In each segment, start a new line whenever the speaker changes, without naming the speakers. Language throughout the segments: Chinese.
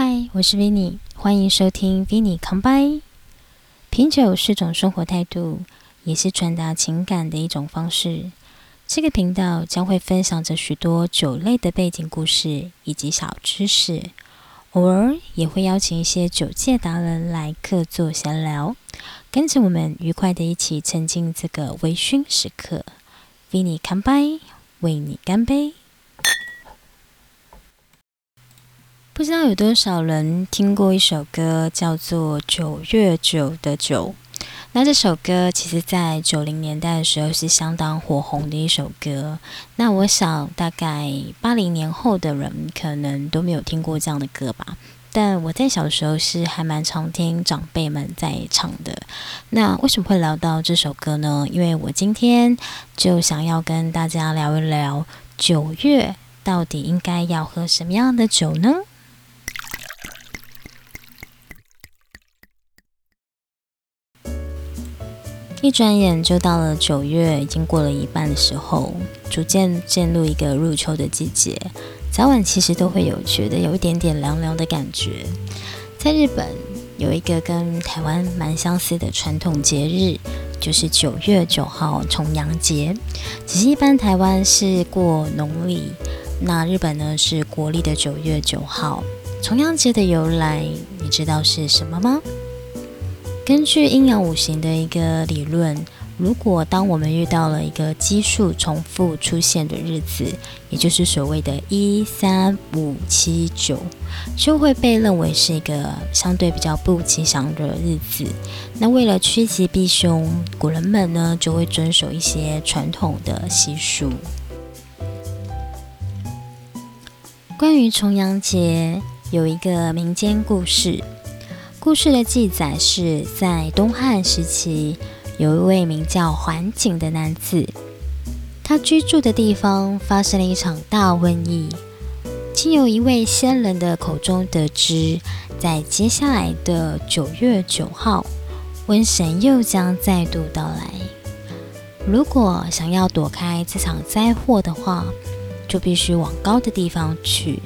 嗨，我是 Vinny，欢迎收听 Vinny Come By。品酒是种生活态度，也是传达情感的一种方式。这个频道将会分享着许多酒类的背景故事以及小知识，偶尔也会邀请一些酒界达人来客座闲聊，跟着我们愉快的一起沉浸这个微醺时刻。Vinny Come By，为你干杯！不知道有多少人听过一首歌，叫做《九月九的九》。那这首歌其实，在九零年代的时候是相当火红的一首歌。那我想，大概八零年后的人可能都没有听过这样的歌吧。但我在小时候是还蛮常听长辈们在唱的。那为什么会聊到这首歌呢？因为我今天就想要跟大家聊一聊九月到底应该要喝什么样的酒呢？一转眼就到了九月，已经过了一半的时候，逐渐进入一个入秋的季节。早晚其实都会有觉得有一点点凉凉的感觉。在日本有一个跟台湾蛮相似的传统节日，就是九月九号重阳节。只是一般台湾是过农历，那日本呢是国历的九月九号。重阳节的由来，你知道是什么吗？根据阴阳五行的一个理论，如果当我们遇到了一个奇数重复出现的日子，也就是所谓的一三五七九，就会被认为是一个相对比较不吉祥的日子。那为了趋吉避凶，古人们呢就会遵守一些传统的习俗。关于重阳节，有一个民间故事。故事的记载是在东汉时期，有一位名叫桓景的男子，他居住的地方发生了一场大瘟疫。经由一位仙人的口中得知，在接下来的九月九号，瘟神又将再度到来。如果想要躲开这场灾祸的话，就必须往高的地方去，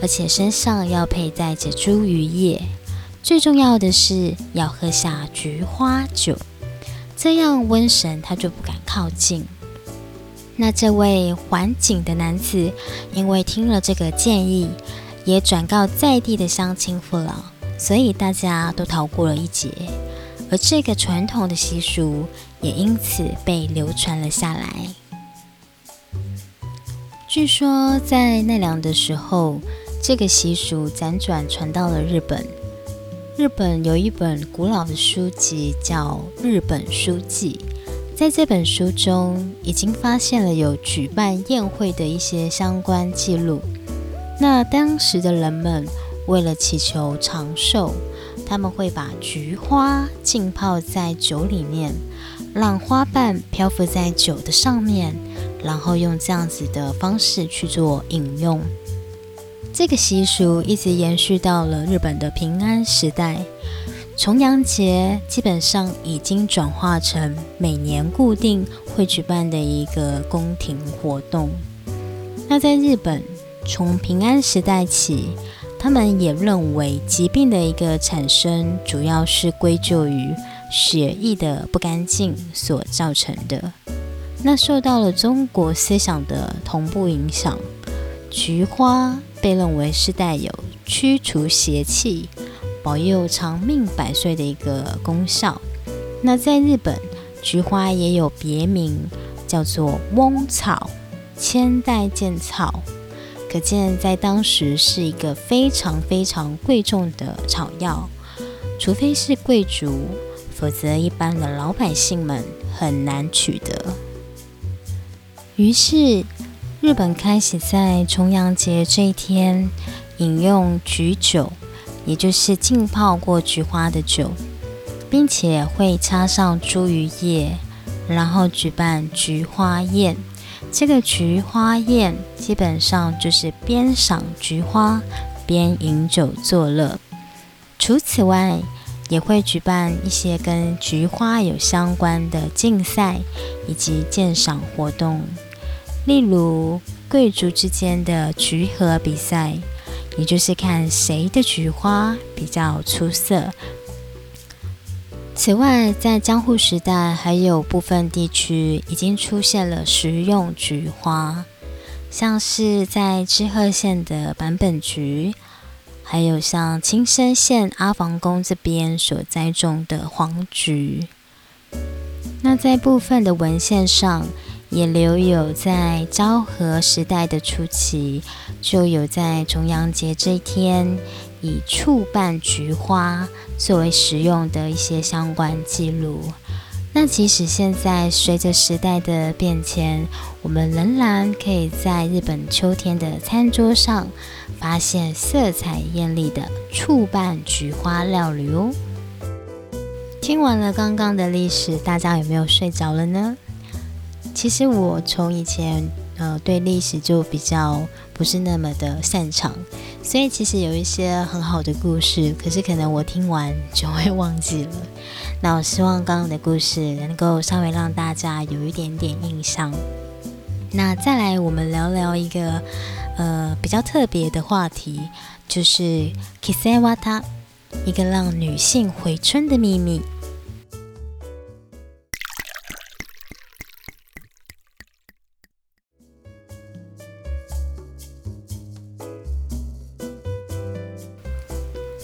而且身上要佩戴着茱萸叶。最重要的是要喝下菊花酒，这样瘟神他就不敢靠近。那这位环景的男子，因为听了这个建议，也转告在地的乡亲父老，所以大家都逃过了一劫。而这个传统的习俗也因此被流传了下来。据说在奈良的时候，这个习俗辗转传到了日本。日本有一本古老的书籍叫《日本书记》，在这本书中已经发现了有举办宴会的一些相关记录。那当时的人们为了祈求长寿，他们会把菊花浸泡在酒里面，让花瓣漂浮在酒的上面，然后用这样子的方式去做饮用。这个习俗一直延续到了日本的平安时代，重阳节基本上已经转化成每年固定会举办的一个宫廷活动。那在日本，从平安时代起，他们也认为疾病的一个产生主要是归咎于血液的不干净所造成的。那受到了中国思想的同步影响，菊花。被认为是带有驱除邪气、保佑长命百岁的一个功效。那在日本，菊花也有别名，叫做翁草、千代见草，可见在当时是一个非常非常贵重的草药。除非是贵族，否则一般的老百姓们很难取得。于是。日本开始在重阳节这一天饮用菊酒，也就是浸泡过菊花的酒，并且会插上茱萸叶，然后举办菊花宴。这个菊花宴基本上就是边赏菊花边饮酒作乐。除此外，也会举办一些跟菊花有相关的竞赛以及鉴赏活动。例如贵族之间的菊合比赛，也就是看谁的菊花比较出色。此外，在江户时代，还有部分地区已经出现了食用菊花，像是在知鹤县的坂本菊，还有像青森县阿房宫这边所栽种的黄菊。那在部分的文献上，也留有在昭和时代的初期，就有在重阳节这一天。以醋拌菊花作为食用的一些相关记录。那即使现在随着时代的变迁，我们仍然可以在日本秋天的餐桌上发现色彩艳丽的醋拌菊花料理哦。听完了刚刚的历史，大家有没有睡着了呢？其实我从以前呃对历史就比较不是那么的擅长。所以其实有一些很好的故事，可是可能我听完就会忘记了。那我希望刚刚的故事能够稍微让大家有一点点印象。那再来，我们聊聊一个呃比较特别的话题，就是 Kisewata，一个让女性回春的秘密。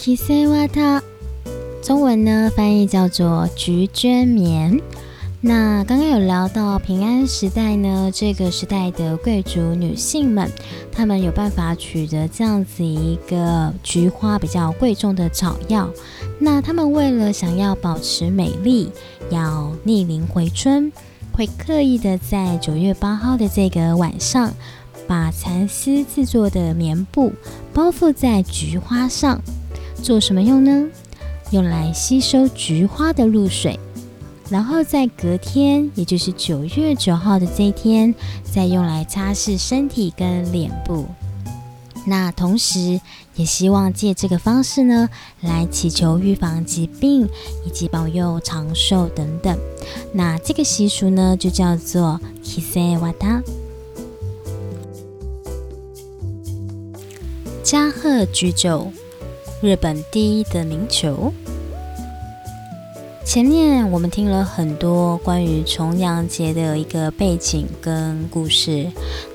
七色瓦塔，中文呢翻译叫做菊绢棉。那刚刚有聊到平安时代呢，这个时代的贵族女性们，她们有办法取得这样子一个菊花比较贵重的草药。那她们为了想要保持美丽，要逆龄回春，会刻意的在九月八号的这个晚上，把蚕丝制作的棉布包覆在菊花上。做什么用呢？用来吸收菊花的露水，然后在隔天，也就是九月九号的这一天，再用来擦拭身体跟脸部。那同时，也希望借这个方式呢，来祈求预防疾病以及保佑长寿等等。那这个习俗呢，就叫做 Kisewata。加贺菊酒。日本第一的名酒。前面我们听了很多关于重阳节的一个背景跟故事，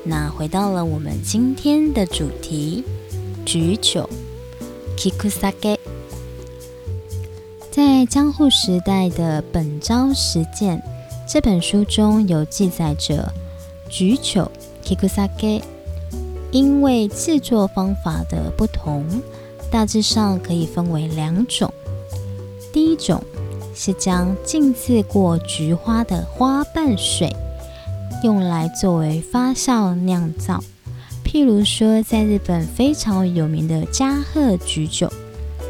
那回到了我们今天的主题——菊酒 （Kikusake）。在江户时代的本朝实践这本书中有记载着，菊酒 （Kikusake） 因为制作方法的不同。大致上可以分为两种，第一种是将浸渍过菊花的花瓣水用来作为发酵酿造，譬如说在日本非常有名的加贺菊酒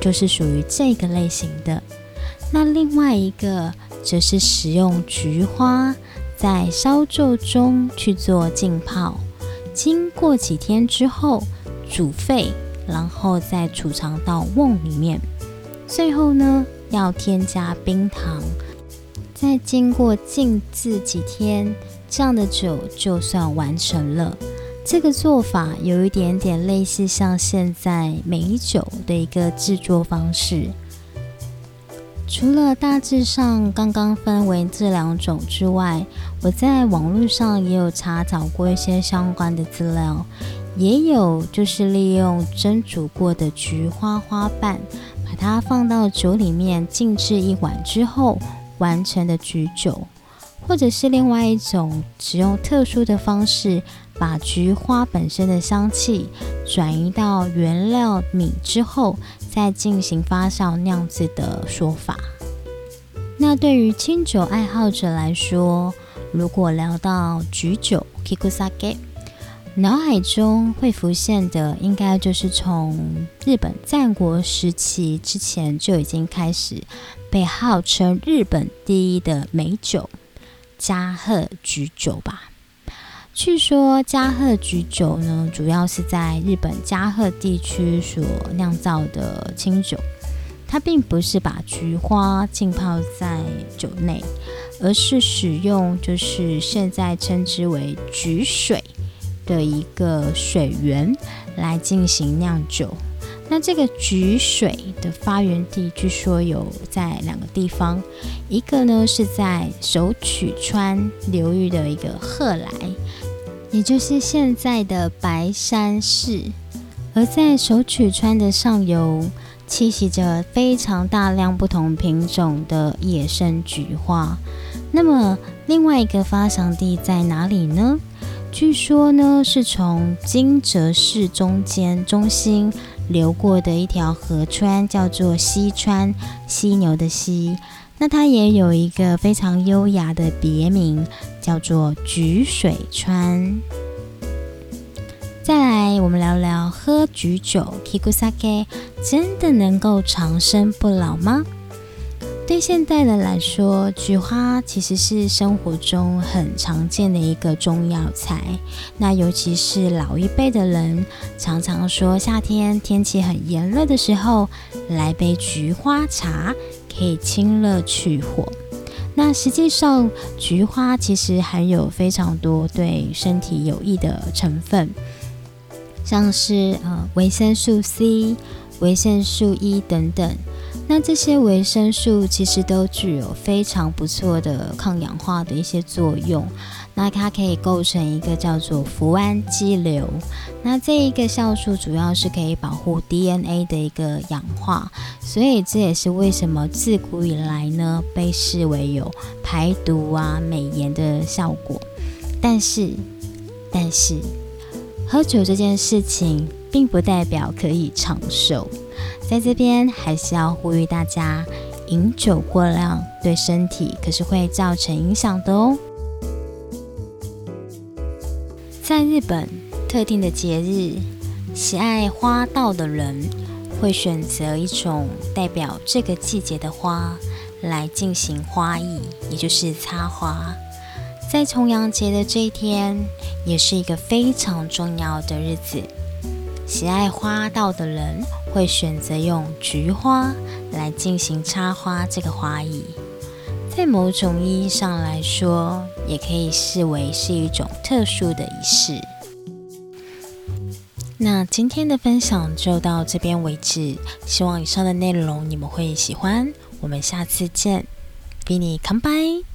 就是属于这个类型的。那另外一个则是使用菊花在烧酎中去做浸泡，经过几天之后煮沸。然后再储藏到瓮里面，最后呢要添加冰糖，再经过静置几天，这样的酒就算完成了。这个做法有一点点类似像现在美酒的一个制作方式。除了大致上刚刚分为这两种之外，我在网络上也有查找过一些相关的资料。也有就是利用蒸煮过的菊花花瓣，把它放到酒里面静置一晚之后完成的菊酒，或者是另外一种使用特殊的方式，把菊花本身的香气转移到原料米之后再进行发酵酿制的说法。那对于清酒爱好者来说，如果聊到菊酒 （Kikusake）。脑海中会浮现的，应该就是从日本战国时期之前就已经开始被号称日本第一的美酒——加贺菊酒吧。据说加贺菊酒呢，主要是在日本加贺地区所酿造的清酒，它并不是把菊花浸泡在酒内，而是使用就是现在称之为菊水。的一个水源来进行酿酒。那这个菊水的发源地，据说有在两个地方，一个呢是在首曲川流域的一个鹤来，也就是现在的白山市，而在首曲川的上游，栖息着非常大量不同品种的野生菊花。那么另外一个发祥地在哪里呢？据说呢是从金泽市中间中心。流过的一条河川叫做西川，犀牛的犀。那它也有一个非常优雅的别名，叫做菊水川。再来，我们聊聊喝菊酒 （Kikusake） 真的能够长生不老吗？对现代人来说，菊花其实是生活中很常见的一个中药材。那尤其是老一辈的人，常常说夏天天气很炎热的时候，来杯菊花茶可以清热去火。那实际上，菊花其实含有非常多对身体有益的成分，像是呃维生素 C、维生素 E 等等。那这些维生素其实都具有非常不错的抗氧化的一些作用。那它可以构成一个叫做脯氨基硫。那这一个酵素主要是可以保护 DNA 的一个氧化，所以这也是为什么自古以来呢被视为有排毒啊、美颜的效果。但是，但是喝酒这件事情并不代表可以长寿。在这边还是要呼吁大家，饮酒过量对身体可是会造成影响的哦。在日本特定的节日，喜爱花道的人会选择一种代表这个季节的花来进行花艺，也就是插花。在重阳节的这一天，也是一个非常重要的日子。喜爱花道的人会选择用菊花来进行插花这个花艺，在某种意义上来说，也可以视为是一种特殊的仪式。那今天的分享就到这边为止，希望以上的内容你们会喜欢。我们下次见，比你 come by。